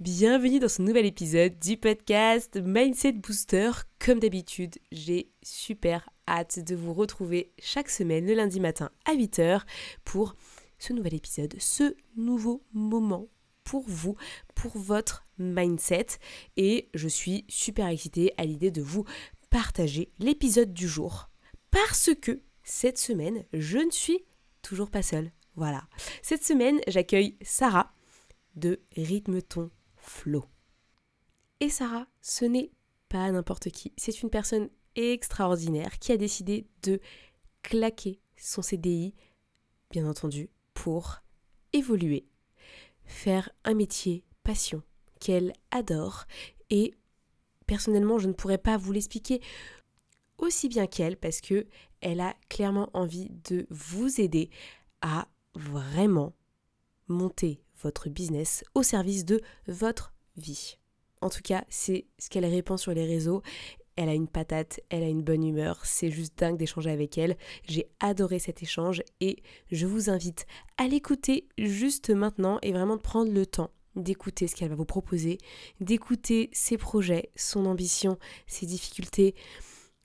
Bienvenue dans ce nouvel épisode du podcast Mindset Booster. Comme d'habitude, j'ai super hâte de vous retrouver chaque semaine le lundi matin à 8h pour ce nouvel épisode, ce nouveau moment pour vous, pour votre mindset. Et je suis super excitée à l'idée de vous partager l'épisode du jour. Parce que cette semaine, je ne suis toujours pas seule. Voilà. Cette semaine, j'accueille Sarah de Rythme Ton Et Sarah, ce n'est pas n'importe qui. C'est une personne extraordinaire qui a décidé de claquer son CDI, bien entendu, pour évoluer, faire un métier passion qu'elle adore et personnellement je ne pourrais pas vous l'expliquer aussi bien qu'elle parce que elle a clairement envie de vous aider à vraiment monter votre business au service de votre vie. En tout cas, c'est ce qu'elle répand sur les réseaux. Elle a une patate, elle a une bonne humeur, c'est juste dingue d'échanger avec elle. J'ai adoré cet échange et je vous invite à l'écouter juste maintenant et vraiment de prendre le temps d'écouter ce qu'elle va vous proposer, d'écouter ses projets, son ambition, ses difficultés,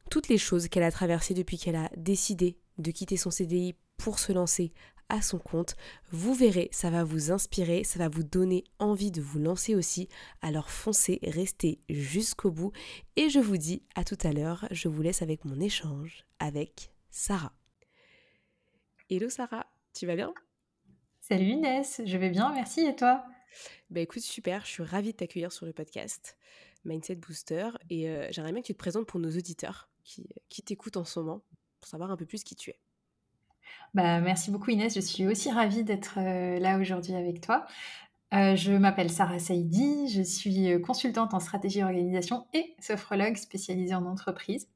toutes les choses qu'elle a traversées depuis qu'elle a décidé de quitter son CDI pour se lancer à son compte. Vous verrez, ça va vous inspirer, ça va vous donner envie de vous lancer aussi. Alors foncez, restez jusqu'au bout. Et je vous dis à tout à l'heure, je vous laisse avec mon échange avec Sarah. Hello Sarah, tu vas bien? Salut Inès, je vais bien, merci et toi? Bah écoute, super, je suis ravie de t'accueillir sur le podcast Mindset Booster et euh, j'aimerais bien que tu te présentes pour nos auditeurs qui, qui t'écoutent en ce moment pour savoir un peu plus qui tu es. Bah, merci beaucoup Inès, je suis aussi ravie d'être euh, là aujourd'hui avec toi. Euh, je m'appelle Sarah Saïdi, je suis euh, consultante en stratégie et organisation et sophrologue spécialisée en entreprise.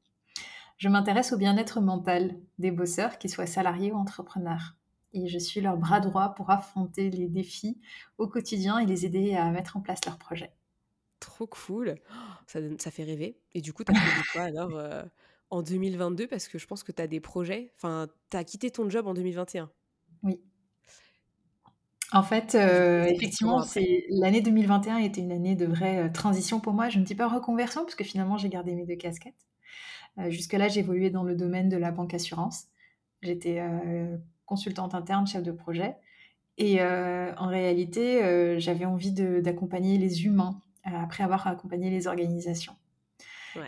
Je m'intéresse au bien-être mental des bosseurs, qu'ils soient salariés ou entrepreneurs. Et je suis leur bras droit pour affronter les défis au quotidien et les aider à mettre en place leurs projets. Trop cool, ça, ça fait rêver. Et du coup, tu as fait quoi alors en 2022 parce que je pense que tu as des projets. Enfin, tu as quitté ton job en 2021. Oui. En fait, euh, effectivement, c'est l'année 2021 était une année de vraie euh, transition pour moi. Je ne dis pas reconversion parce que finalement, j'ai gardé mes deux casquettes. Euh, jusque-là, j'évoluais dans le domaine de la banque assurance. J'étais consultante interne, chef de projet. Et en réalité, j'avais envie d'accompagner les humains après avoir accompagné les organisations.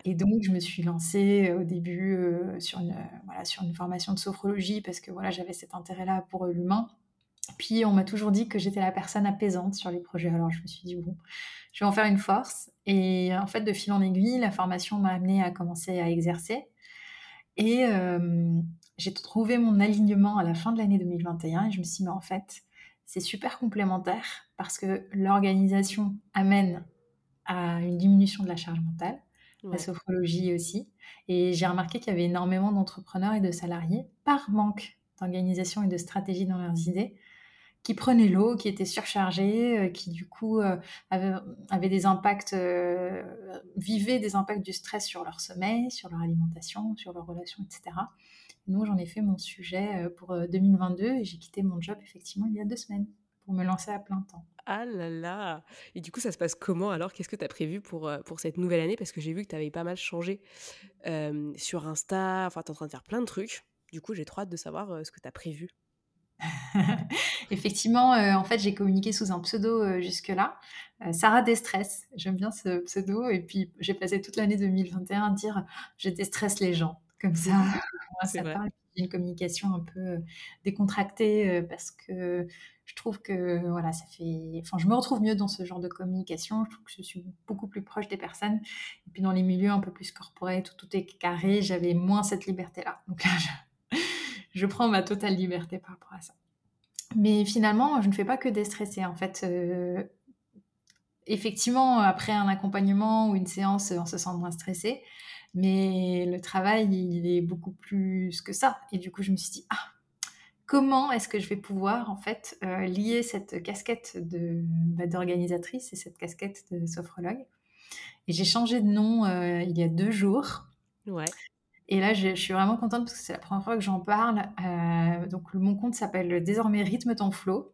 Et donc, je me suis lancée au début sur, une, voilà, sur une formation de sophrologie parce que voilà, j'avais cet intérêt-là pour l'humain. Puis, on m'a toujours dit que j'étais la personne apaisante sur les projets. Alors, je me suis dit, bon, je vais en faire une force. Et en fait, de fil en aiguille, la formation m'a amenée à commencer à exercer. Et j'ai trouvé mon alignement à la fin de l'année 2021 et je me suis dit, mais en fait, c'est super complémentaire parce que l'organisation amène à une diminution de la charge mentale la sophrologie aussi. Et j'ai remarqué qu'il y avait énormément d'entrepreneurs et de salariés, par manque d'organisation et de stratégie dans leurs idées, qui prenaient l'eau, qui étaient surchargés, euh, qui du coup euh, avaient, des impacts, euh, vivaient des impacts du stress sur leur sommeil, sur leur alimentation, sur leurs relations, etc. Donc j'en ai fait mon sujet pour 2022 et j'ai quitté mon job effectivement il y a deux semaines pour me lancer à plein temps. Ah là là Et du coup, ça se passe comment alors? Qu'est-ce que tu as prévu pour, euh, pour cette nouvelle année? Parce que j'ai vu que tu avais pas mal changé euh, sur Insta, enfin, tu es en train de faire plein de trucs. Du coup, j'ai trop hâte de savoir euh, ce que tu as prévu. Effectivement, en fait, j'ai communiqué sous un pseudo jusque-là. Sarah Destress, j'aime bien ce pseudo. Et puis, j'ai passé toute l'année 2021 à dire je déstresse les gens. Comme ça, ça parle une communication un peu décontractée parce que je trouve que voilà, ça fait. Enfin, je me retrouve mieux dans ce genre de communication. Je trouve que je suis beaucoup plus proche des personnes. Et puis dans les milieux un peu plus corporels, tout, tout est carré, j'avais moins cette liberté-là. Donc là, je, prends ma totale liberté par rapport à ça. Mais finalement, je ne fais pas que déstresser. En fait, effectivement, après un accompagnement ou une séance, on se sent moins stressé. Mais le travail, il est beaucoup plus que ça. Et du coup, je me suis dit, ah, comment est-ce que je vais pouvoir en fait euh, lier cette casquette de bah, d'organisatrice et cette casquette de sophrologue? Et j'ai changé de nom euh, il y a deux jours. Ouais. Et là, je, suis vraiment contente parce que c'est la première fois que j'en parle. Euh, donc, mon compte s'appelle désormais Rythme ton flow,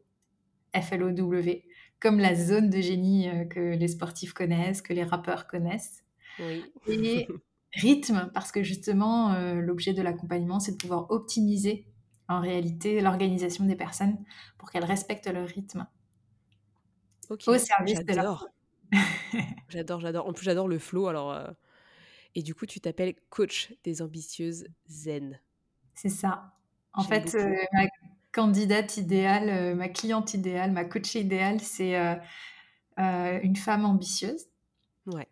F-L-O-W, comme la zone de génie que les sportifs connaissent, que les rappeurs connaissent. Oui. Et rythme, parce que justement, l'objet de l'accompagnement, c'est de pouvoir optimiser en réalité l'organisation des personnes pour qu'elles respectent leur rythme au service de leur... j'adore, j'adore. En plus, j'adore le flow. Alors, euh, Et du coup, tu t'appelles coach des ambitieuses zen. C'est ça. En fait, euh, ma candidate idéale, euh, ma cliente idéale, ma coach idéale, c'est une femme ambitieuse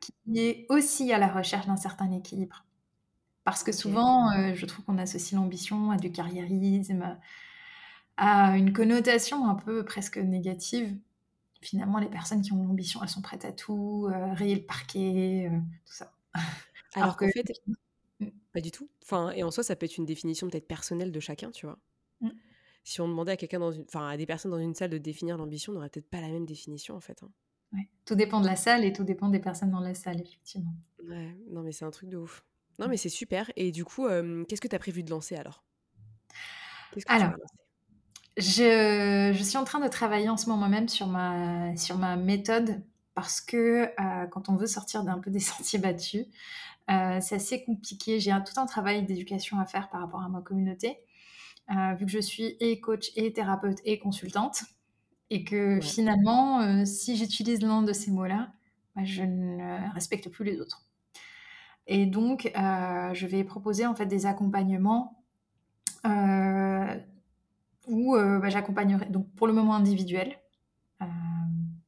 qui est aussi à la recherche d'un certain équilibre. Parce que souvent, euh, je trouve qu'on associe l'ambition à du carriérisme, à une connotation un peu presque négative. Finalement, les personnes qui ont l'ambition, elles sont prêtes à tout, euh, rayer le parquet, euh, tout ça. Alors, qu'en fait, mm. pas du tout. Enfin, et en soi, ça peut être une définition peut-être personnelle de chacun, tu vois. Mm. Si on demandait à quelqu'un dans une, enfin, à des personnes dans une salle de définir l'ambition, on n'aurait peut-être pas la même définition en fait. Hein. Tout dépend de la salle et tout dépend des personnes dans la salle, effectivement. Ouais, non mais c'est un truc de ouf. Non, mais c'est super. Et du coup, qu'est-ce que tu as prévu de lancer alors? Alors, je, je, suis en train de travailler en ce moment même sur ma, sur ma méthode parce que quand on veut sortir d'un peu des sentiers battus, c'est assez compliqué. J'ai tout un travail d'éducation à faire par rapport à ma communauté, vu que je suis et coach et thérapeute et consultante. Et que finalement, si j'utilise l'un de ces mots-là, bah, je ne respecte plus les autres. Et donc, euh, je vais proposer en fait des accompagnements euh, où euh, bah, j'accompagnerai, donc pour le moment individuel,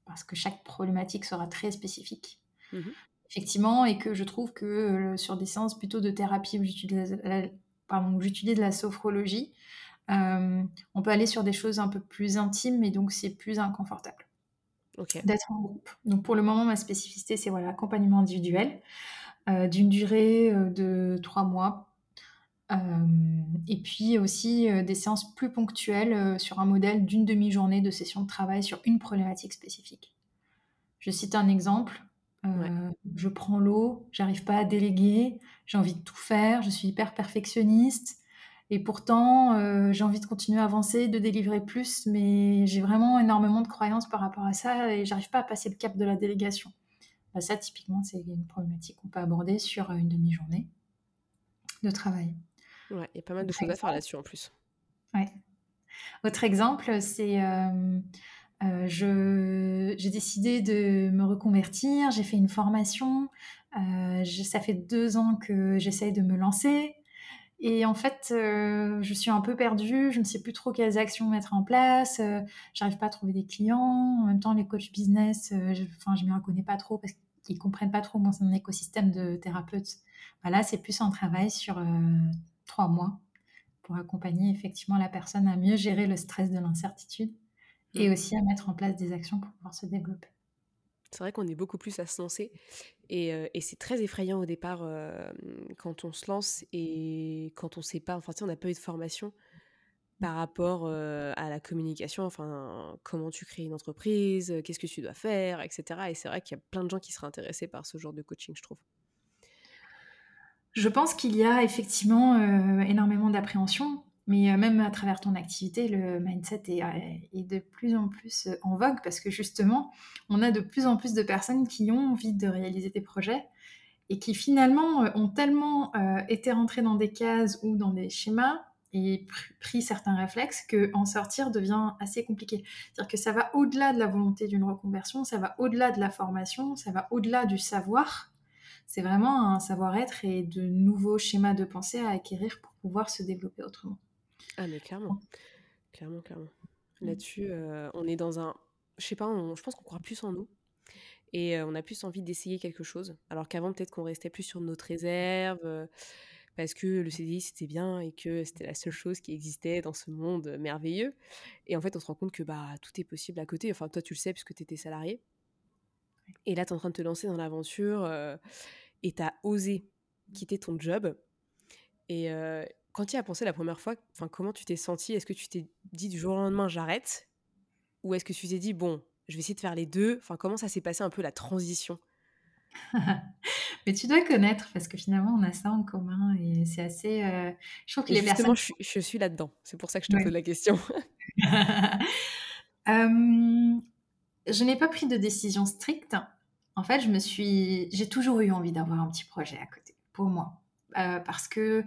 parce que chaque problématique sera très spécifique. Mmh Effectivement, et que je trouve que sur des séances plutôt de thérapie où j'utilise la, la sophrologie, on peut aller sur des choses un peu plus intimes, et donc c'est plus inconfortable d'être en groupe. Donc pour le moment, ma spécificité, c'est voilà, accompagnement individuel. Euh, d'une durée euh, de trois mois. Euh, et puis aussi des séances plus ponctuelles sur un modèle d'une demi-journée de session de travail sur une problématique spécifique. Je cite un exemple. Je prends l'eau, j'arrive pas à déléguer, j'ai envie de tout faire, je suis hyper perfectionniste. Et pourtant, j'ai envie de continuer à avancer, de délivrer plus, mais j'ai vraiment énormément de croyances par rapport à ça et j'arrive pas à passer le cap de la délégation. Bah, ça, typiquement, c'est une problématique qu'on peut aborder sur euh, une demi-journée de travail. Ouais, il y a pas mal de choses à faire là-dessus en plus. Ouais. Autre exemple, c'est euh, euh, j'ai décidé de me reconvertir, j'ai fait une formation, ça fait deux ans que j'essaye de me lancer. Et en fait, euh, je suis un peu perdue, je ne sais plus trop quelles actions mettre en place, euh, j'arrive pas à trouver des clients. En même temps, les coachs business, euh, je, je m'y reconnais pas trop parce qu'ils comprennent pas trop mon, écosystème de thérapeutes. Voilà, c'est plus un travail sur trois mois pour accompagner effectivement la personne à mieux gérer le stress de l'incertitude et mmh. aussi à mettre en place des actions pour pouvoir se développer. C'est vrai qu'on est beaucoup plus à se lancer et, euh, et c'est très effrayant au départ euh, quand on se lance et quand on ne sait pas, enfin, tu sais, on n'a pas eu de formation par rapport euh, à la communication, enfin, comment tu crées une entreprise, qu'est-ce que tu dois faire, etc. Et c'est vrai qu'il y a plein de gens qui seraient intéressés par ce genre de coaching, je trouve. Je pense qu'il y a effectivement énormément d'appréhension mais euh, même à travers ton activité, le mindset est, euh, de plus en plus euh, en vogue parce que justement, on a de plus en plus de personnes qui ont envie de réaliser des projets et qui finalement ont tellement été rentrées dans des cases ou dans des schémas et pris certains réflexes que en sortir devient assez compliqué. C'est-à-dire que ça va au-delà de la volonté d'une reconversion, ça va au-delà de la formation, ça va au-delà du savoir. C'est vraiment un savoir-être et de nouveaux schémas de pensée à acquérir pour pouvoir se développer autrement. Ah, mais clairement. Clairement, clairement. Mmh. Là-dessus, euh, on est dans un. Je sais pas, je pense qu'on croit plus en nous. Et euh, on a plus envie d'essayer quelque chose. Alors qu'avant, peut-être qu'on restait plus sur notre réserve. Euh, parce que le CDI c'était bien et que c'était la seule chose qui existait dans ce monde merveilleux. Et en fait, on se rend compte que bah, tout est possible à côté. Enfin, toi, tu le sais puisque tu étais salarié. Et là, tu es en train de te lancer dans l'aventure et tu as osé quitter ton job. Et quand tu y as pensé la première fois, comment tu t'es senti Est-ce que tu t'es dit du jour au lendemain, j'arrête? Ou est-ce que tu t'es dit, bon, je vais essayer de faire les deux? Enfin, comment ça s'est passé un peu la transition? Mais tu dois connaître parce que finalement on a ça en commun et c'est assez. Je trouve que les justement, personnes. Je, je suis là-dedans. C'est pour ça que je te pose la question. je n'ai pas pris de décision stricte. En fait, je me suis, j'ai toujours eu envie d'avoir un petit projet à côté pour moi, euh, parce que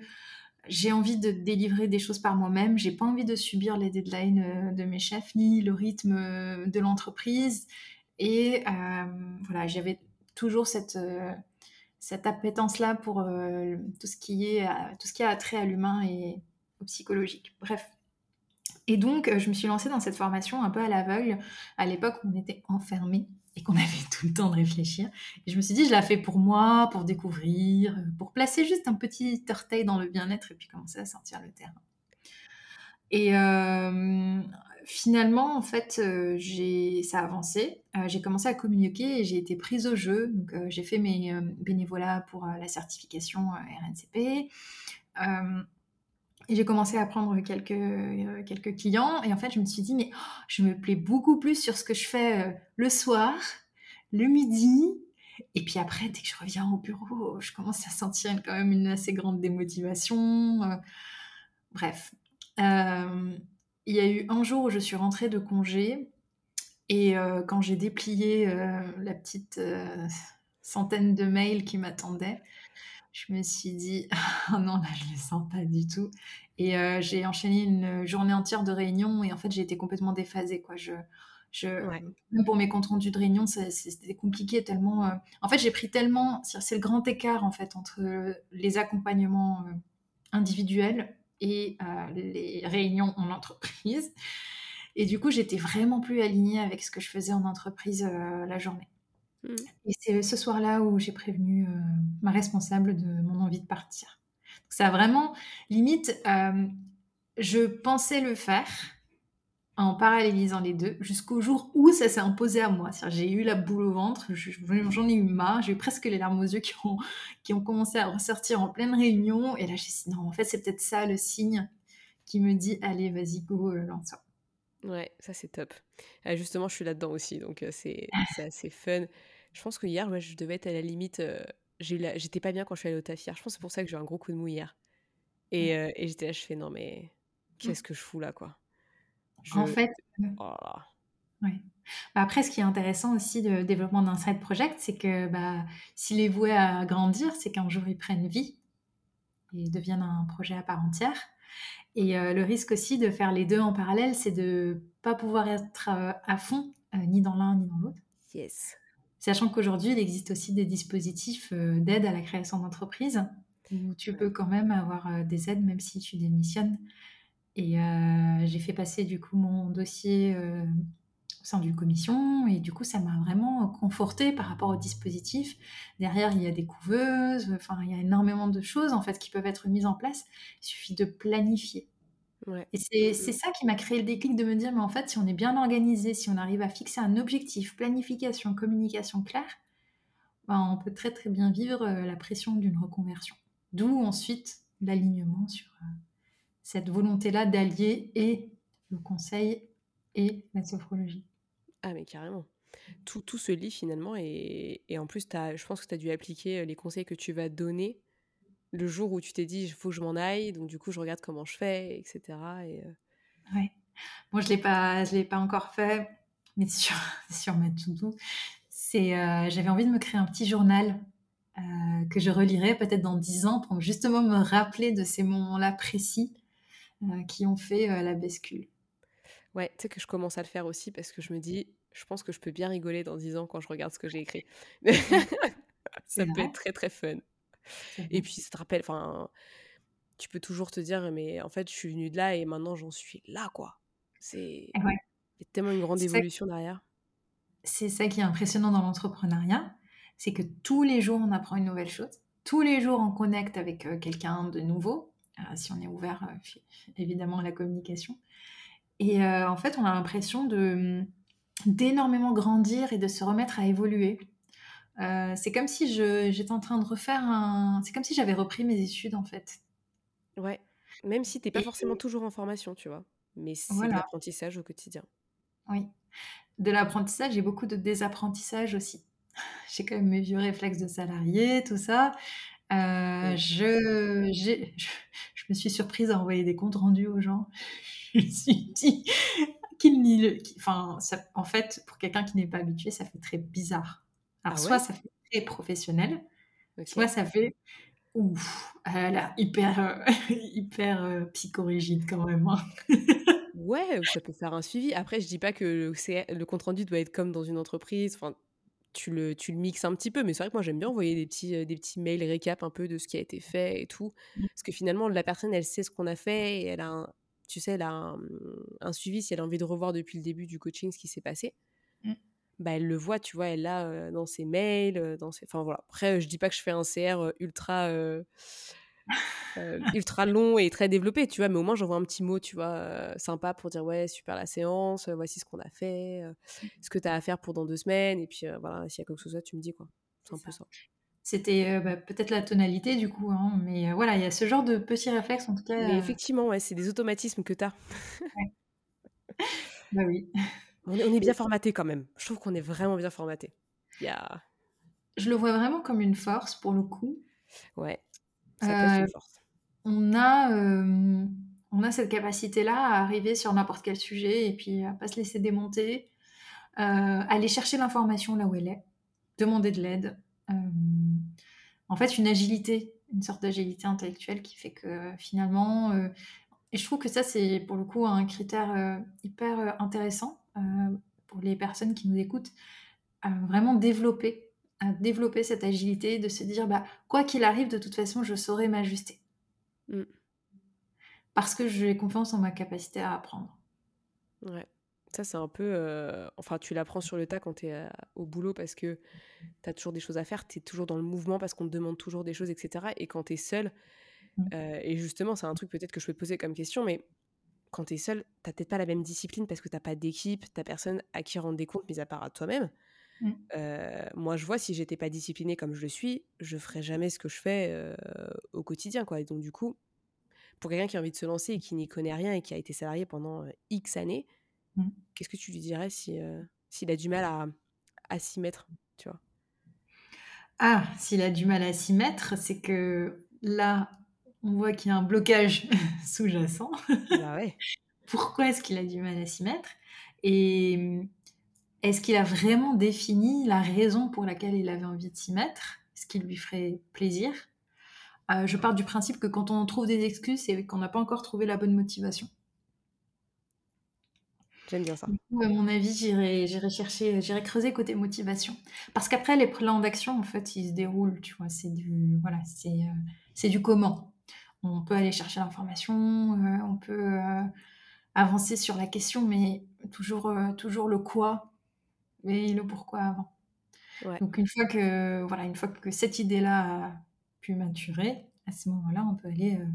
j'ai envie de délivrer des choses par moi-même. J'ai pas envie de subir les deadlines euh, de mes chefs ni le rythme euh, de l'entreprise. Et voilà, j'avais toujours cette cette appétence-là pour tout ce qui est tout ce qui a trait à l'humain et au psychologique. Bref, et donc, euh, je me suis lancée dans cette formation un peu à l'aveugle, à l'époque où on était enfermés et qu'on avait tout le temps de réfléchir. Et je me suis dit, je la fais pour moi, pour découvrir, euh, pour placer juste un petit orteil dans le bien-être et puis commencer à sentir le terrain. Et euh, finalement, en fait, j'ai, ça a avancé. j'ai commencé à communiquer et j'ai été prise au jeu. Donc, j'ai fait mes bénévolats pour la certification RNCP. J'ai commencé à prendre quelques, euh, quelques clients. Et en fait, je me suis dit, mais oh, je me plais beaucoup plus sur ce que je fais euh, le soir, le midi. Et puis après, dès que je reviens au bureau, je commence à sentir quand même une assez grande démotivation. Euh. bref. il y a eu un jour où je suis rentrée de congé. Et quand j'ai déplié la petite centaine de mails qui m'attendaient, je me suis dit, non, là, je ne le sens pas du tout. Et euh, j'ai enchaîné une journée entière de réunion et en fait, j'ai été complètement déphasée. Quoi. Je, je, Même pour mes comptes rendus de réunion, c'était compliqué tellement. Euh, en fait, j'ai pris tellement. C'est le grand écart en fait entre les accompagnements euh, individuels et les réunions en entreprise. Et du coup, j'étais vraiment plus alignée avec ce que je faisais en entreprise la journée. Mm. Et c'est ce soir-là où j'ai prévenu euh, ma responsable de mon envie de partir. ça a vraiment, limite, euh, je pensais le faire en parallélisant les deux jusqu'au jour où ça s'est imposé à moi. J'ai eu la boule au ventre, j'en ai eu marre, j'ai eu presque les larmes aux yeux qui ont, qui ont commencé à ressortir en pleine réunion. Et là, j'ai dit, non, en fait, c'est peut-être ça le signe qui me dit, allez, vas-y, go, euh, lance-toi. Ouais, ça c'est top. justement, je suis là-dedans aussi, donc c'est assez fun. Je pense que hier, ouais, je devais être à la limite. Euh, j'étais pas bien quand je suis allée au taf hier. Je pense que c'est pour ça que j'ai eu un gros coup de mou hier. Et, mmh. euh, et j'étais là, je fais non, mais mmh. qu'est-ce que je fous là, quoi? En fait. Oh ouais. Bah, après, ce qui est intéressant aussi de développement d'un side project, c'est que bah, s'il est voué à grandir, c'est qu'un jour il prenne vie et devienne un projet à part entière. Et euh, le risque aussi de faire les deux en parallèle, c'est de pas pouvoir être à fond, ni dans l'un ni dans l'autre. Yes. Sachant qu'aujourd'hui, il existe aussi des dispositifs euh, d'aide à la création d'entreprise où tu peux quand même avoir euh, des aides même si tu démissionnes. Et euh, j'ai fait passer du coup mon dossier au sein d'une commission et du coup ça m'a vraiment conforté par rapport au dispositif. Derrière il y a des couveuses, enfin il y a énormément de choses en fait qui peuvent être mises en place. Il suffit de planifier. Et c'est ça qui m'a créé le déclic de me dire, mais en fait, si on est bien organisé, si on arrive à fixer un objectif, planification, communication claire, ben, on peut très très bien vivre euh, la pression d'une reconversion. D'où ensuite l'alignement sur euh, cette volonté-là d'allier et le conseil et la sophrologie. Ah mais carrément. Tout, tout se lit finalement et, et en plus, as, je pense que tu as dû appliquer euh, les conseils que tu vas donner le jour où tu t'es dit, il faut que je m'en aille, donc du coup, je regarde comment je fais, etc. Et, euh Ouais. Bon, je ne l'ai pas, je l'ai pas encore fait, mais sur, sur ma to c'est, euh, j'avais envie de me créer un petit journal euh, que je relirai peut-être dans dix ans pour justement me rappeler de ces moments-là précis qui ont fait la bascule. Ouais, tu sais que je commence à le faire aussi parce que je me dis, je pense que je peux bien rigoler dans dix ans quand je regarde ce que j'ai écrit. ça peut être très très fun. Et puis, ça te rappelle, enfin, tu peux toujours te dire, mais en fait, je suis venue de là et maintenant, j'en suis là, quoi. C'est ouais. y a tellement une grande évolution derrière. C'est ça qui est impressionnant dans l'entrepreneuriat, c'est que tous les jours, on apprend une nouvelle chose. Tous les jours, on connecte avec euh, quelqu'un de nouveau, euh, si on est ouvert, euh, évidemment, à la communication. Et en fait, on a l'impression de d'énormément grandir et de se remettre à évoluer Euh, c'est comme si j'étais en train de refaire un. C'est comme si j'avais repris mes études en fait. Ouais. Même si t'es pas forcément toujours en formation, tu vois. Mais c'est de l'apprentissage au quotidien. Oui. De l'apprentissage et beaucoup de désapprentissage aussi. J'ai quand même mes vieux réflexes de salarié, tout ça. Euh, je, je, me suis surprise à envoyer des comptes rendus aux gens. je me suis dit qu'il n'y le. Enfin, en fait, pour quelqu'un qui n'est pas habitué, ça fait très bizarre. Alors, ah soit ça fait très professionnel, soit ça fait ouf, là, hyper, euh, hyper euh, psychorigide quand même. Hein. ouais, ça peut faire un suivi. Après, je dis pas que le, le compte rendu doit être comme dans une entreprise. Enfin, tu le, tu le mixes un petit peu, mais c'est vrai que moi j'aime bien envoyer des petits, euh, des petits mails récap un peu de ce qui a été fait et tout. Mmh. Parce que finalement, la personne, elle sait ce qu'on a fait et elle a un, tu sais, elle a un, suivi si elle a envie de revoir depuis le début du coaching ce qui s'est passé. Bah, elle le voit, tu vois, elle l'a euh, dans ses mails, dans ses... Enfin voilà. Après, je dis pas que je fais un CR ultra euh, ultra long et très développé, tu vois, mais au moins j'envoie un petit mot, tu vois, sympa pour dire ouais, super la séance, voici ce qu'on a fait, ce que tu as à faire pour dans deux semaines, et puis voilà, s'il y a quelque chose, tu me dis quoi. C'est un peu ça. C'était bah, peut-être la tonalité du coup, hein, mais voilà, il y a ce genre de petits réflexes en tout cas. Mais effectivement, ouais, c'est des automatismes que tu as. bah oui. On est, bien formaté quand même. Je trouve qu'on est vraiment bien formaté. A... Je le vois vraiment comme une force pour le coup. Ouais. Euh, on a, euh, on a cette capacité-là à arriver sur n'importe quel sujet et puis à pas se laisser démonter, euh, aller chercher l'information là où elle est, demander de l'aide. en fait, une agilité, une sorte d'agilité intellectuelle qui fait que finalement, et je trouve que ça, c'est pour le coup un critère hyper intéressant pour les personnes qui nous écoutent, vraiment développer développer cette agilité, de se dire, bah, quoi qu'il arrive, de toute façon, je saurai m'ajuster. Mm. Parce que j'ai confiance en ma capacité à apprendre. Ouais. Ça, c'est un peu. Euh, enfin, tu l'apprends sur le tas quand tu es euh, au boulot parce que tu as toujours des choses à faire, tu es toujours dans le mouvement parce qu'on te demande toujours des choses, etc. Et quand tu es seul, mm. euh, et justement, c'est un truc peut-être que je peux te poser comme question, mais quand tu es seul, tu peut-être pas la même discipline parce que tu pas d'équipe, tu personne à qui rendre des comptes, mis à part à toi-même. Mmh. moi, je vois, si j'étais pas disciplinée comme je le suis, je ferais jamais ce que je fais au quotidien, quoi. Et donc, du coup, pour quelqu'un qui a envie de se lancer et qui n'y connaît rien et qui a été salarié pendant X années, mmh. qu'est-ce que tu lui dirais si s'il a du mal à, à s'y mettre, tu vois? Ah, s'il a du mal à s'y mettre, c'est que là, on voit qu'il y a un blocage sous-jacent. Bah ouais. Pourquoi est-ce qu'il a du mal à s'y mettre? Et mmh, est-ce qu'il a vraiment défini la raison pour laquelle il avait envie de s'y mettre? Ce qui lui ferait plaisir? Euh, Je pars du principe que quand on trouve des excuses, c'est qu'on n'a pas encore trouvé la bonne motivation. J'aime bien ça. à mon avis, j'irai chercher, j'irai creuser côté motivation. Parce qu'après, les plans d'action, en fait, ils se déroulent, tu vois. C'est du, voilà, c'est, euh, c'est du comment. On peut aller chercher l'information, euh, on peut avancer sur la question, mais toujours, toujours le quoi et le pourquoi avant. Donc une fois que voilà, une fois que cette idée-là a pu maturer, à ce moment-là, on peut aller. Euh,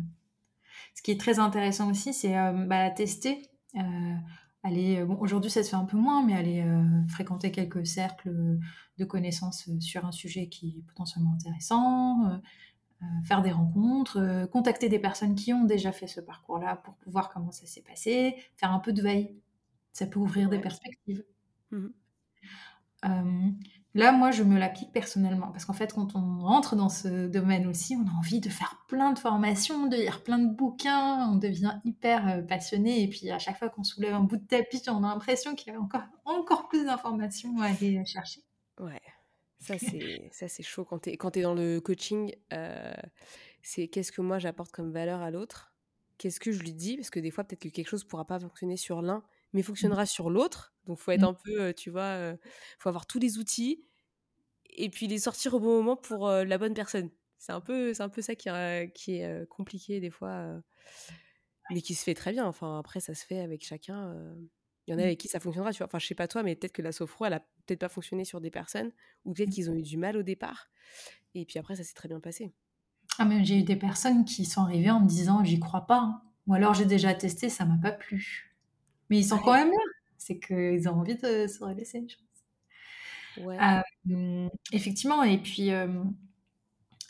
ce qui est très intéressant aussi, c'est euh, bah, tester. Euh, aller, bon, aujourd'hui ça se fait un peu moins, mais aller fréquenter quelques cercles de connaissances sur un sujet qui est potentiellement intéressant, faire des rencontres, contacter des personnes qui ont déjà fait ce parcours-là pour voir comment ça s'est passé, faire un peu de veille. Ça peut ouvrir des perspectives. Mmh euh, là, moi, je me l'applique personnellement parce qu'en fait, quand on rentre dans ce domaine aussi, on a envie de faire plein de formations, de lire plein de bouquins, on devient hyper euh, passionné et puis à chaque fois qu'on soulève un bout de tapis, on a l'impression qu'il y a encore, encore plus d'informations à aller chercher. Ouais. Ça, c'est, ça, c'est chaud. Quand tu es, quand es dans le coaching, euh, c'est qu'est-ce que moi j'apporte comme valeur à l'autre? Qu'est-ce que je lui dis? Parce que des fois, peut-être que quelque chose ne pourra pas fonctionner sur l'un, mais fonctionnera mmh. sur l'autre. Donc, faut être mmh. un peu, tu vois, faut avoir tous les outils et puis les sortir au bon moment pour la bonne personne. C'est un peu, c'est un peu ça qui, qui est compliqué des fois, mais qui se fait très bien. Enfin, après, ça se fait avec chacun. Il y en a mmh. avec qui ça fonctionnera, tu vois. Enfin, je sais pas toi, mais peut-être que la sophro, elle a peut-être pas fonctionné sur des personnes, ou peut-être qu'ils ont eu du mal au départ, et puis après, ça s'est très bien passé. Ah, mais j'ai eu des personnes qui sont arrivées en me disant, j'y crois pas, hein. ou alors j'ai déjà testé, ça m'a pas plu. Mais ils sont quand même là. C'est qu'ils ont envie de se relaisser, je pense. effectivement, et puis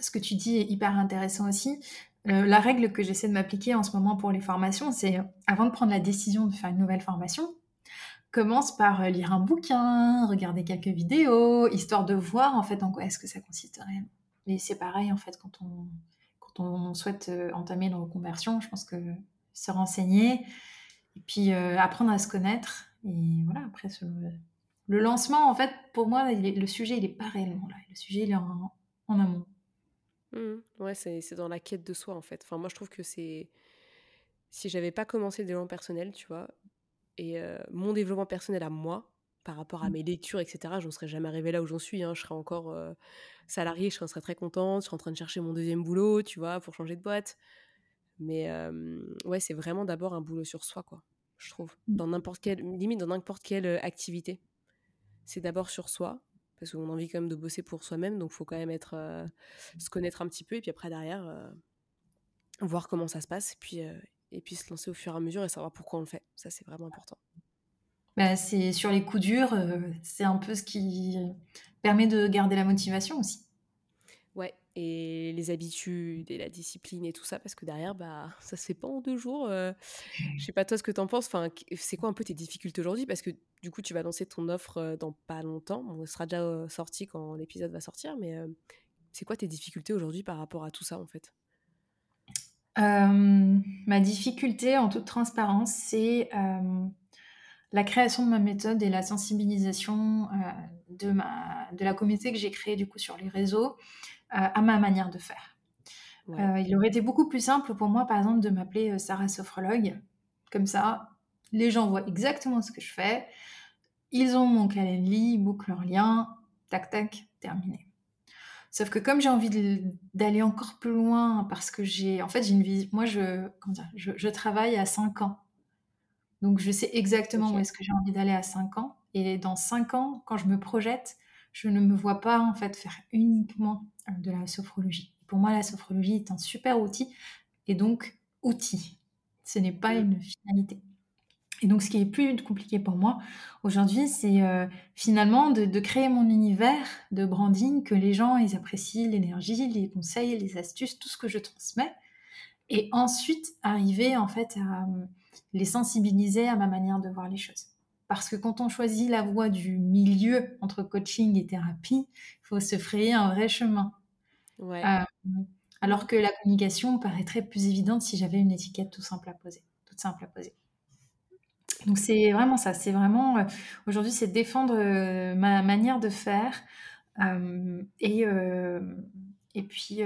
ce que tu dis est hyper intéressant aussi. la règle que j'essaie de m'appliquer en ce moment pour les formations, c'est avant de prendre la décision de faire une nouvelle formation, commence par lire un bouquin, regarder quelques vidéos, histoire de voir en fait en quoi est-ce que ça consiste réellement. Mais c'est pareil en fait quand on, quand on souhaite entamer une reconversion, je pense que se renseigner et puis apprendre à se connaître et voilà après le lancement en fait pour moi le sujet il est pas réellement là, le sujet il est en, en amont. Mmh. Ouais, c'est dans la quête de soi, en fait. Enfin, moi, je trouve que c'est. Si j'avais pas commencé le développement personnel, tu vois, et euh, mon développement personnel à moi, par rapport à mmh. mes lectures, etc., je ne serais jamais arrivée là où j'en suis. Hein. Je serais encore euh, salariée, je serais très contente, je serais en train de chercher mon deuxième boulot, tu vois, pour changer de boîte. Mais ouais, c'est vraiment d'abord un boulot sur soi, quoi, je trouve. Mmh. Dans n'importe quelle, limite dans n'importe quelle euh, activité. C'est d'abord sur soi, parce qu'on a envie quand même de bosser pour soi-même, donc il faut quand même être, euh, se connaître un petit peu, et puis après derrière, euh, voir comment ça se passe, et puis, euh, et puis se lancer au fur et à mesure et savoir pourquoi on le fait. Ça, c'est vraiment important. Bah, c'est sur les coups durs, c'est un peu ce qui permet de garder la motivation aussi. Ouais, et les habitudes et la discipline et tout ça, parce que derrière, bah, ça se fait pas en deux jours. Euh, je sais pas toi ce que t'en penses. Enfin, c'est quoi un peu tes difficultés aujourd'hui? Parce que du coup, tu vas lancer ton offre euh, dans pas longtemps. Bon, elle sera déjà euh, sorti quand l'épisode va sortir, mais c'est quoi tes difficultés aujourd'hui par rapport à tout ça en fait? Ma difficulté, en toute transparence, c'est la création de ma méthode et la sensibilisation de, ma, de la communauté que j'ai créée du coup sur les réseaux à ma manière de faire. Euh, il aurait été beaucoup plus simple pour moi, par exemple, de m'appeler euh, Sarah Sophrologue. Comme ça, les gens voient exactement ce que je fais. Ils ont mon calendrier, ils bookent leur lien, tac tac, terminé. Sauf que comme j'ai envie d'aller encore plus loin, parce que j'ai, en fait, j'ai une vie, moi, je, je, travaille à 5 ans. Donc, je sais exactement où est-ce que j'ai envie d'aller à 5 ans. Et dans 5 ans, quand je me projette, je ne me vois pas, en fait, faire uniquement de la sophrologie. Pour moi, la sophrologie est un super outil et donc outil. Ce n'est pas une finalité. Et donc, ce qui est plus compliqué pour moi aujourd'hui, c'est euh, finalement de, créer mon univers de branding, que les gens ils apprécient l'énergie, les conseils, les astuces, tout ce que je transmets, et ensuite arriver en fait à euh, les sensibiliser à ma manière de voir les choses. Parce que quand on choisit la voie du milieu entre coaching et thérapie, il faut se frayer un vrai chemin. Euh, alors que la communication paraîtrait plus évidente si j'avais une étiquette tout simple à poser, toute simple à poser. Donc c'est vraiment ça, c'est vraiment euh, aujourd'hui c'est défendre euh, ma manière de faire et et puis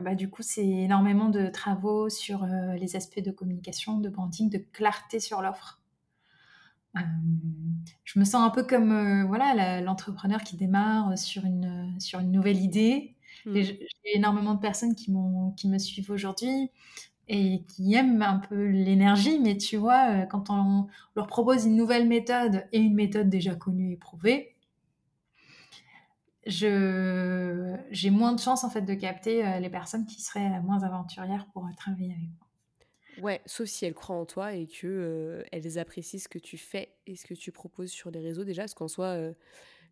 bah, du coup c'est énormément de travaux sur les aspects de communication, de branding, de clarté sur l'offre. je me sens un peu comme voilà l'entrepreneur qui démarre sur une sur une nouvelle idée Mm. J'ai énormément de personnes qui, qui me suivent aujourd'hui et qui aiment un peu l'énergie, mais tu vois, euh, quand on leur propose une nouvelle méthode et une méthode déjà connue et prouvée, j'ai moins de chances en fait de capter euh, les personnes qui seraient moins aventurières pour travailler avec moi. Ouais, sauf si elles croient en toi et que euh, elles apprécient ce que tu fais et ce que tu proposes sur les réseaux déjà, parce qu'en soit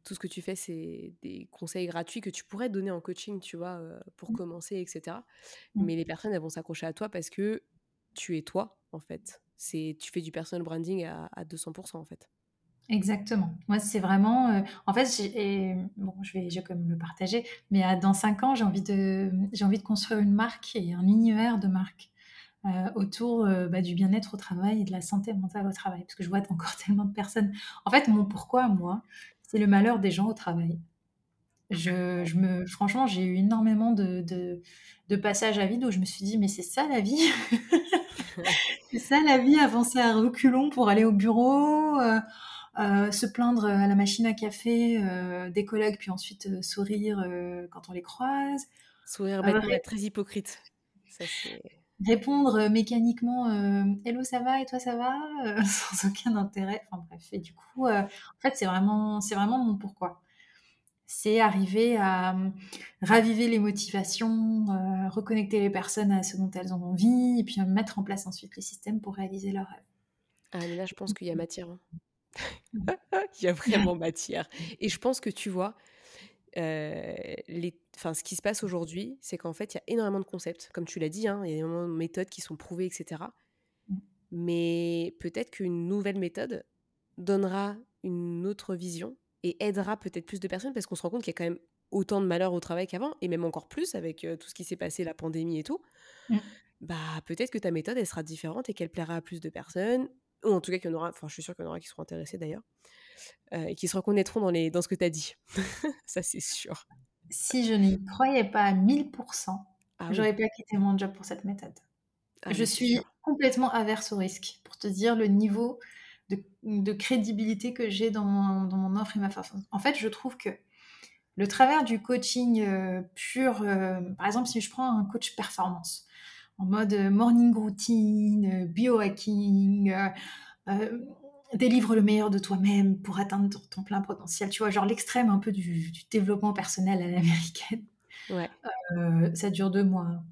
tout ce que tu fais, c'est des conseils gratuits que tu pourrais donner en coaching, tu vois, euh, pour mmh. commencer, etc. Mmh. Mais les personnes, elles vont s'accrocher à toi parce que tu es toi, en fait. C'est, tu fais du personal branding à, 200%, en fait. Exactement. Moi, c'est vraiment. Euh, en fait, bon, je vais, je vais comme le partager, mais dans cinq ans, j'ai envie de, j'ai envie de construire une marque et un univers de marque euh, autour bah, du bien-être au travail et de la santé mentale au travail, parce que je vois encore tellement de personnes. En fait, mon pourquoi, moi, c'est le malheur des gens au travail. Je, je me, franchement, j'ai eu énormément de, de, passages à vide où je me suis dit, mais c'est ça la vie C'est ça la vie, avancer à reculons pour aller au bureau, euh, euh, se plaindre à la machine à café euh, des collègues, puis ensuite sourire quand on les croise. Sourire bêtement, être très hypocrite. Ça, répondre mécaniquement hello ça va et toi ça va sans aucun intérêt enfin bref et du coup en fait c'est vraiment c'est vraiment mon pourquoi c'est arriver à raviver les motivations reconnecter les personnes à ce dont elles ont envie et puis mettre en place ensuite les systèmes pour réaliser leurs rêves ah mais là je pense qu'il y a matière hein. Il y a vraiment matière. Et je pense que tu vois, les... enfin, ce qui se passe aujourd'hui, c'est qu'en fait, il y a énormément de concepts. Comme tu l'as dit, hein, il y a énormément de méthodes qui sont prouvées, etc. Mmh. Mais peut-être qu'une nouvelle méthode donnera une autre vision et aidera peut-être plus de personnes parce qu'on se rend compte qu'il y a quand même autant de malheurs au travail qu'avant et même encore plus avec tout ce qui s'est passé, la pandémie et tout. Mmh. Bah peut-être que ta méthode elle sera différente et qu'elle plaira à plus de personnes ou en tout cas qu'il y en aura, enfin je suis sûre qu'il y en aura qui seront intéressés d'ailleurs et qui se reconnaîtront dans, les, dans ce que tu as dit. Ça c'est sûr. Si je n'y croyais pas à 1000%, ah j'aurais pas quitté mon job pour cette méthode. Ah, je suis complètement averse au risque pour te dire le niveau de, crédibilité que j'ai dans mon, dans mon, offre et ma façon. En fait, je trouve que le travers du coaching euh, pur, euh, par exemple, si je prends un coach performance, en mode morning routine, biohacking, euh, délivre le meilleur de toi-même pour atteindre ton plein potentiel, tu vois, genre l'extrême un peu du, développement personnel à l'américaine. Ouais. ça dure deux mois.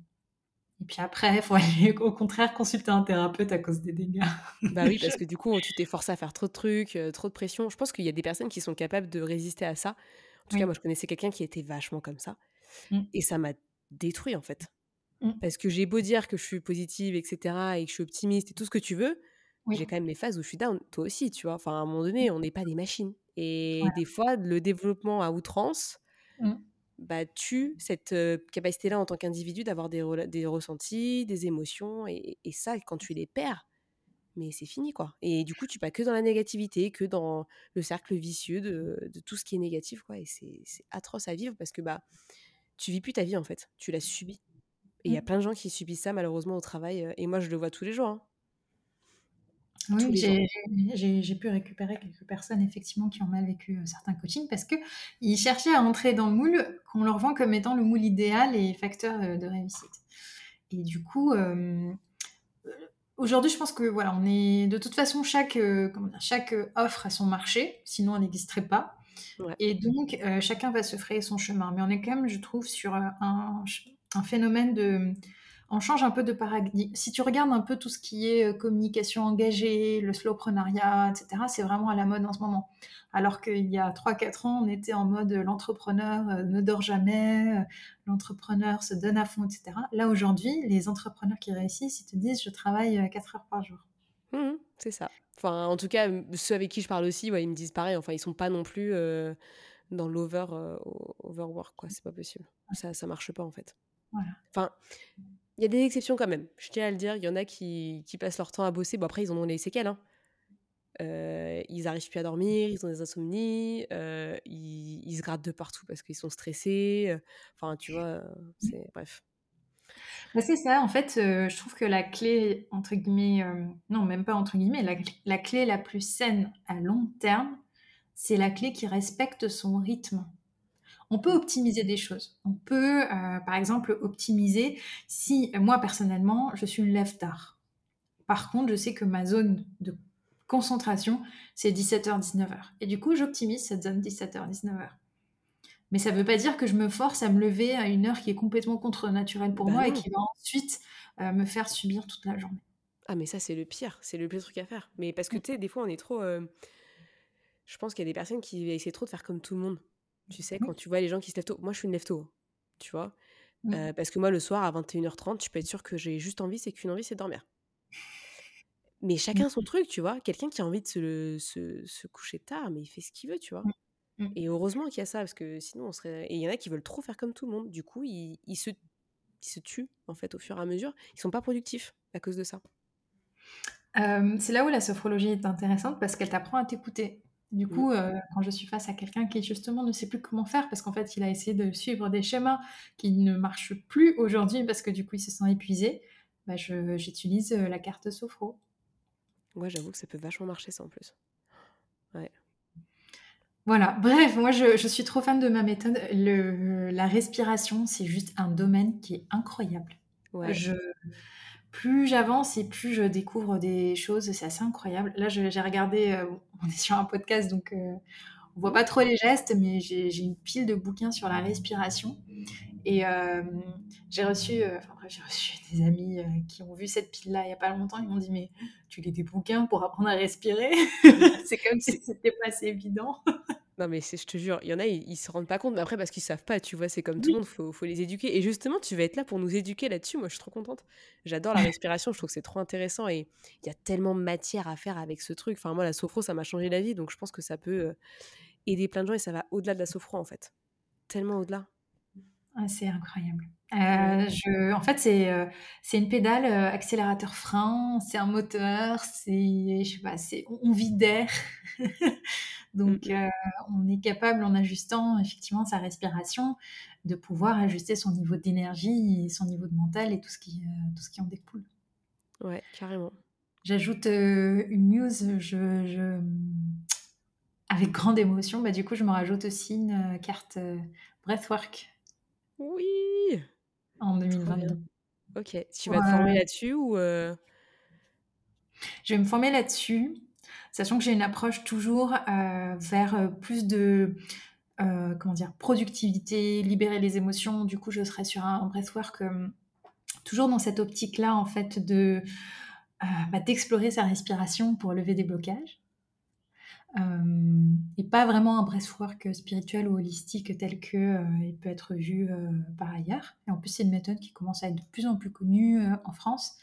Et puis après, il faut aller au contraire consulter un thérapeute à cause des dégâts. Bah oui, parce que du coup, tu t'es forcé à faire trop de trucs, euh, trop de pression. Je pense qu'il y a des personnes qui sont capables de résister à ça. En tout cas, moi, je connaissais quelqu'un qui était vachement comme ça. Mmh. Et ça m'a détruit, en fait. Mmh. Parce que j'ai beau dire que je suis positive, etc., et que je suis optimiste et tout ce que tu veux, j'ai quand même les phases où je suis down. Toi aussi, tu vois? Enfin, à un moment donné, on n'est pas des machines. Et des fois, le développement à outrance, mmh bah, tue cette capacité-là en tant qu'individu d'avoir des, des, ressentis, des émotions. Et, ça, quand tu les perds, mais c'est fini, quoi. Et du coup, tu pas que dans la négativité, que dans le cercle vicieux de, de tout ce qui est négatif, quoi. Et c'est atroce à vivre parce que bah, tu vis plus ta vie, en fait. Tu la subis. Et il y a mmh. plein de gens qui subissent ça, malheureusement, au travail. Et moi, je le vois tous les jours. Hein. Oui, j'ai pu récupérer quelques personnes effectivement qui ont mal vécu euh, certains coachings parce qu'ils cherchaient à entrer dans le moule qu'on leur vend comme étant le moule idéal et facteur euh, de réussite. Et du coup, euh, aujourd'hui, je pense que voilà, on est de toute façon chaque chaque offre a son marché, sinon elle n'existerait pas. Et donc chacun va se frayer son chemin. Mais on est quand même, je trouve, sur un, un phénomène de on change un peu de paradigme. Si tu regardes un peu tout ce qui est euh, communication engagée, le slowprenariat, etc., c'est vraiment à la mode en ce moment. Alors qu'il y a 3-4 ans, on était en mode euh, l'entrepreneur euh, ne dort jamais, l'entrepreneur se donne à fond, etc. Là, aujourd'hui, les entrepreneurs qui réussissent, ils te disent je travaille 4 heures par jour. Mmh c'est ça. Enfin, en tout cas, ceux avec qui je parle aussi, ils me disent pareil. Enfin, ils sont pas non plus dans l'over overwork, quoi. C'est pas possible. Ça, ça marche pas en fait. Voilà. Enfin, il y a des exceptions quand même. Je tiens à le dire, il y en a qui, passent leur temps à bosser. Bon, après, ils en ont les séquelles. Hein. Euh, ils arrivent plus à dormir, ils ont des insomnies, euh, ils, se grattent de partout parce qu'ils sont stressés. Euh, enfin, tu vois, c'est bref. Bah, c'est ça, en fait, je trouve que la clé, entre guillemets, non, même pas entre guillemets, la, clé la plus saine à long terme, c'est la clé qui respecte son rythme on peut optimiser des choses. On peut, euh, par exemple, optimiser si moi, personnellement, je suis une lève tard. Par contre, je sais que ma zone de concentration, c'est 17h, 19h. Et du coup, j'optimise cette zone 17h, 19h. Mais ça ne veut pas dire que je me force à me lever à une heure qui est complètement contre-naturelle pour bah moi et qui va ensuite euh, me faire subir toute la journée. Ah, mais ça, c'est le pire. C'est le pire truc à faire. Mais parce que, tu sais, des fois, on est trop... Euh, je pense qu'il y a des personnes qui essaient trop de faire comme tout le monde. Tu sais, quand tu vois les gens qui se lèvent tôt. Moi, je suis une lève tôt, tu vois? Mmh. parce que moi, le soir, à 21h30, tu peux être sûr que j'ai juste envie, c'est qu'une envie, c'est de dormir. Mais chacun son truc, tu vois? Quelqu'un qui a envie de se, se, se, coucher tard, mais il fait ce qu'il veut, tu vois? Mmh. Et heureusement qu'il y a ça, parce que sinon, on serait. Et il y en a qui veulent trop faire comme tout le monde. Du coup, ils, ils, se, ils se tuent, en fait, au fur et à mesure. Ils sont pas productifs à cause de ça. c'est là où la sophrologie est intéressante parce qu'elle t'apprend à t'écouter. Du mmh. coup, euh, quand je suis face à quelqu'un qui justement ne sait plus comment faire, parce qu'en fait, il a essayé de suivre des schémas qui ne marchent plus aujourd'hui, parce que du coup, il se sent épuisé, bah, j'utilise euh, la carte sophro. Moi, j'avoue que ça peut vachement marcher ça en plus. Ouais. Voilà, bref, moi je, suis trop fan de ma méthode. la respiration, c'est juste un domaine qui est incroyable. Ouais. Je, plus j'avance et plus je découvre des choses. C'est assez incroyable. Là, j'ai regardé, euh, on est sur un podcast, donc euh, on voit pas trop les gestes, mais j'ai une pile de bouquins sur la respiration. Et j'ai reçu, enfin j'ai reçu des amis qui ont vu cette pile-là il n'y a pas longtemps. Ils m'ont dit mais tu lis des bouquins pour apprendre à respirer? C'est comme si c'était pas assez évident. Non, mais je te jure, il y en a, ils, se rendent pas compte, mais après, parce qu'ils savent pas, tu vois, c'est comme tout le monde, faut, faut les éduquer. Et justement, tu vas être là pour nous éduquer là-dessus. Moi, je suis trop contente. J'adore la respiration, je trouve que c'est trop intéressant et il y a tellement de matière à faire avec ce truc. Enfin, moi, la sophro, ça m'a changé la vie, donc je pense que ça peut aider plein de gens et ça va au-delà de la sophro, en fait. Tellement au-delà. Ah, c'est incroyable. Euh, je, en fait, c'est euh, une pédale euh, accélérateur frein, c'est un moteur, c'est je sais pas, c'est on vit d'air, donc mmh. on est capable en ajustant effectivement sa respiration de pouvoir ajuster son niveau d'énergie, son niveau de mental et tout ce qui tout ce qui en découle. Ouais, carrément. J'ajoute une news, je, je, avec grande émotion, bah du coup je me rajoute aussi une carte breathwork oui En 2022. Ok. Tu vas te former là-dessus ou euh? Je vais me former là-dessus, sachant que j'ai une approche toujours euh, vers euh, plus de comment dire productivité, libérer les émotions. Du coup, je serai sur un breathwork toujours dans cette optique-là en fait de bah, d'explorer sa respiration pour lever des blocages. Euh, et pas vraiment un breathwork spirituel ou holistique tel que euh, il peut être vu euh, par ailleurs. Et en plus, c'est une méthode qui commence à être de plus en plus connue en France.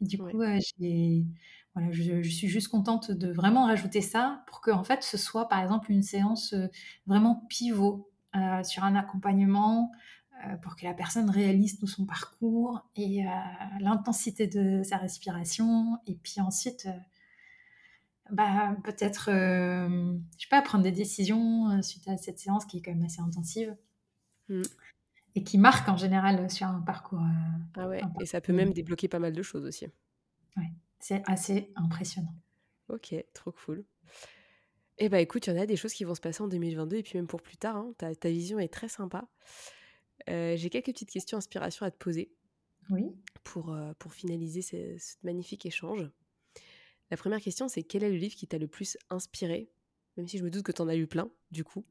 Et du coup, voilà, je, suis juste contente de vraiment rajouter ça pour que en fait, ce soit par exemple une séance vraiment pivot sur un accompagnement pour que la personne réalise tout son parcours et l'intensité de sa respiration. Et puis ensuite bah, peut-être, euh, je sais pas, prendre des décisions euh, suite à cette séance qui est quand même assez intensive. Mmh. Et qui marque en général sur un parcours. Euh, ah ouais, et ça peut même débloquer pas mal de choses aussi. Ouais, c'est assez impressionnant. Ok, trop cool. Eh bah écoute, il y en a des choses qui vont se passer en 2022 et puis même pour plus tard. Hein, ta, ta, vision est très sympa. J'ai quelques petites questions inspiration à te poser. Oui. Pour, pour finaliser ce, ce magnifique échange. La première question, c'est quel est le livre qui t'a le plus inspiré? Même si je me doute que tu en as eu plein, du coup.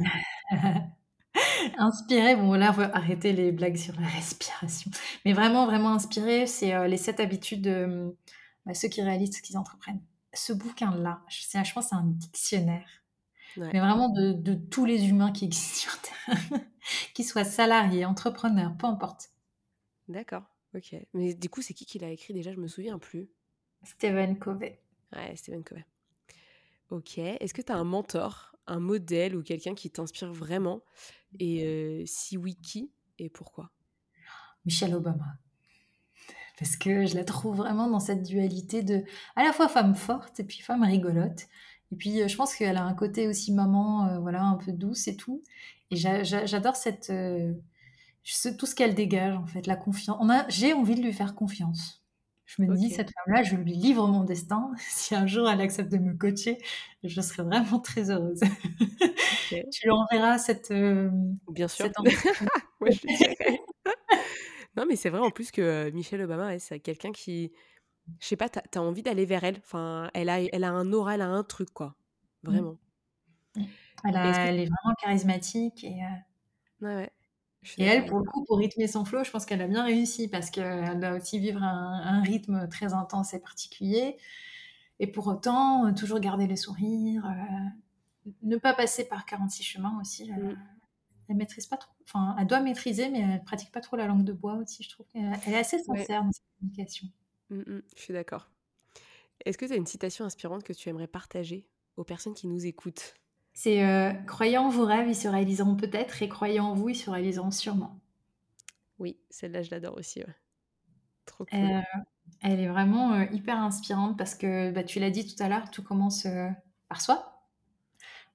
inspiré, bon là, on va arrêter les blagues sur la respiration. Mais vraiment, vraiment inspiré, c'est euh, Les 7 habitudes de bah, ceux qui réalisent ce qu'ils entreprennent. Ce bouquin-là, je, je pense c'est un dictionnaire. Mais vraiment de, tous les humains qui existent sur Terre, qu'ils soient salariés, entrepreneurs, peu importe. D'accord, ok. Mais du coup, c'est qui qui l'a écrit déjà? Je me souviens plus. Stephen Covey. Ouais, Stephen Covey. Ok. Est-ce que tu as un mentor, un modèle ou quelqu'un qui t'inspire vraiment? Et euh, si oui, qui et pourquoi? Michelle Obama. Parce que je la trouve vraiment dans cette dualité de à la fois femme forte et puis femme rigolote. Et puis euh, je pense qu'elle a un côté aussi maman, euh, voilà, un peu douce et tout. Et j'adore cette tout ce qu'elle dégage en fait, la confiance. J'ai envie de lui faire confiance. Je me dis, cette femme-là, je lui livre mon destin. Si un jour elle accepte de me coacher, je serai vraiment très heureuse. tu lui enverras cette. Euh, Bien sûr. non, mais c'est vrai en plus que euh, Michelle Obama, c'est quelqu'un qui. Je sais pas, t'as as envie d'aller vers elle. Enfin, elle a, elle a un aura, elle a un truc, quoi. Mmh. Vraiment. Elle, elle, est vraiment charismatique et. Euh, ouais, ouais. Et elle, pour le coup, pour rythmer son flow, je pense qu'elle a bien réussi parce qu'elle doit aussi vivre un, rythme très intense et particulier. Et pour autant, toujours garder le sourire, euh, ne pas passer par 46 chemins aussi. Elle, maîtrise pas trop. Enfin, elle doit maîtriser, mais elle pratique pas trop la langue de bois aussi, je trouve. Elle, est assez sincère dans sa communication. Mm, mm, je suis d'accord. Est-ce que tu as une citation inspirante que tu aimerais partager aux personnes qui nous écoutent? C'est euh, croyant en vos rêves, ils se réaliseront peut-être, et croyant en vous, ils se réaliseront sûrement. Oui, celle-là, je l'adore aussi. Trop cool. Euh, elle est vraiment euh, hyper inspirante parce que bah, tu l'as dit tout à l'heure, tout commence par soi,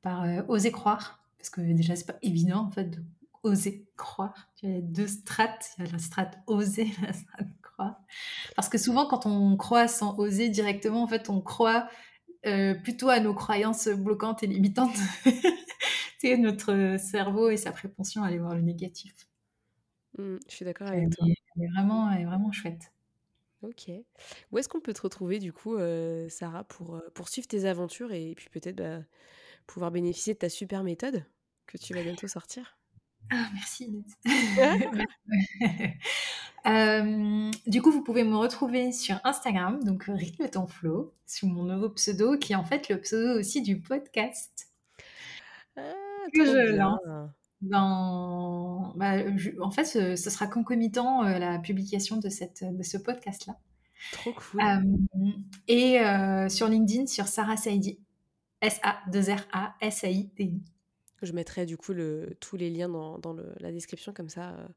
par oser croire. Parce que déjà, c'est pas évident en fait de oser croire. Tu as deux strates, il y a la strate oser, la strate croire. Parce que souvent, quand on croit sans oser directement, en fait, on croit euh, plutôt à nos croyances bloquantes et limitantes. c'est notre cerveau et sa prépension à aller voir le négatif. Mmh, je suis d'accord avec toi. Elle est, vraiment, elle est vraiment chouette. Ok. Où est-ce qu'on peut te retrouver du coup, euh, Sarah, pour euh, poursuivre tes aventures et puis peut-être bah, pouvoir bénéficier de ta super méthode? Que tu vas bientôt sortir Ah, merci euh, du coup, vous pouvez me retrouver sur Instagram, donc Rythme ton flow, sous mon nouveau pseudo, qui est en fait le pseudo aussi du podcast ah, que je lance. Dans... Bah, en fait, ce, sera concomitant euh, la publication de, cette, de ce podcast-là. Trop cool. Euh, et sur LinkedIn, sur Sarah Saidi, S-A-2-R-A-S-A-I-D-I. Je mettrai du coup le, tous les liens dans, dans le, la description, comme ça, euh,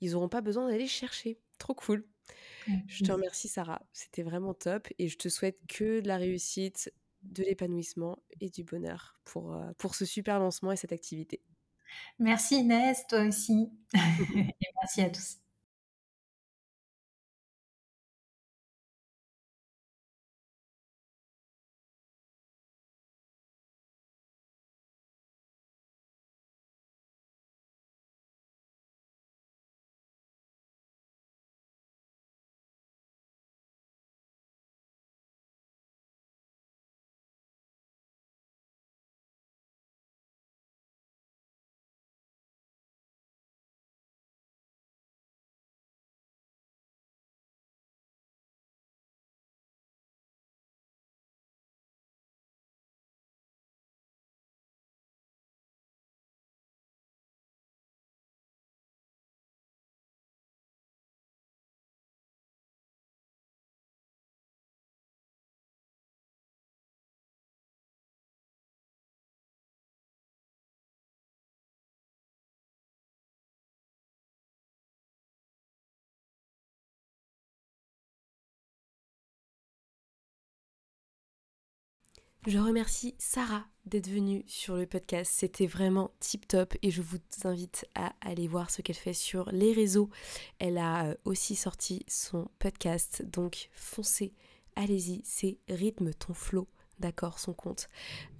ils n'auront pas besoin d'aller chercher. Trop cool. Je te remercie, Sarah. C'était vraiment top. Et je te souhaite que de la réussite, de l'épanouissement et du bonheur pour, euh, pour ce super lancement et cette activité. Merci Inès, toi aussi. et merci à tous. Je remercie Sarah d'être venue sur le podcast. C'était vraiment tip top et je vous invite à aller voir ce qu'elle fait sur les réseaux. Elle a euh, aussi sorti son podcast, donc foncez, allez-y, c'est Rythme ton flow, d'accord, son compte.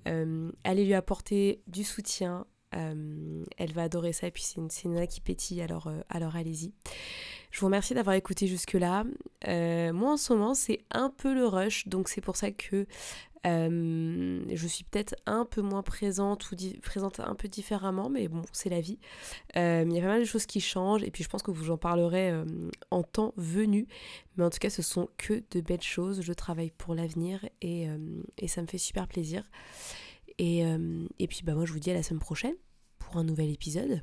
Euh, allez lui apporter du soutien. Euh, elle va adorer ça et puis c'est une, une qui pétille alors, alors allez-y. Je vous remercie d'avoir écouté jusque-là. moi en ce moment c'est un peu le rush donc c'est pour ça que euh, je suis peut-être un peu moins présente ou présente un peu différemment, mais bon, c'est la vie. Euh, il y a pas mal de choses qui changent et puis je pense que vous en parlerez euh, en temps venu. Mais en tout cas, ce sont que de belles choses. Je travaille pour l'avenir et, ça me fait super plaisir. Et, et puis, bah, moi, je vous dis à la semaine prochaine pour un nouvel épisode.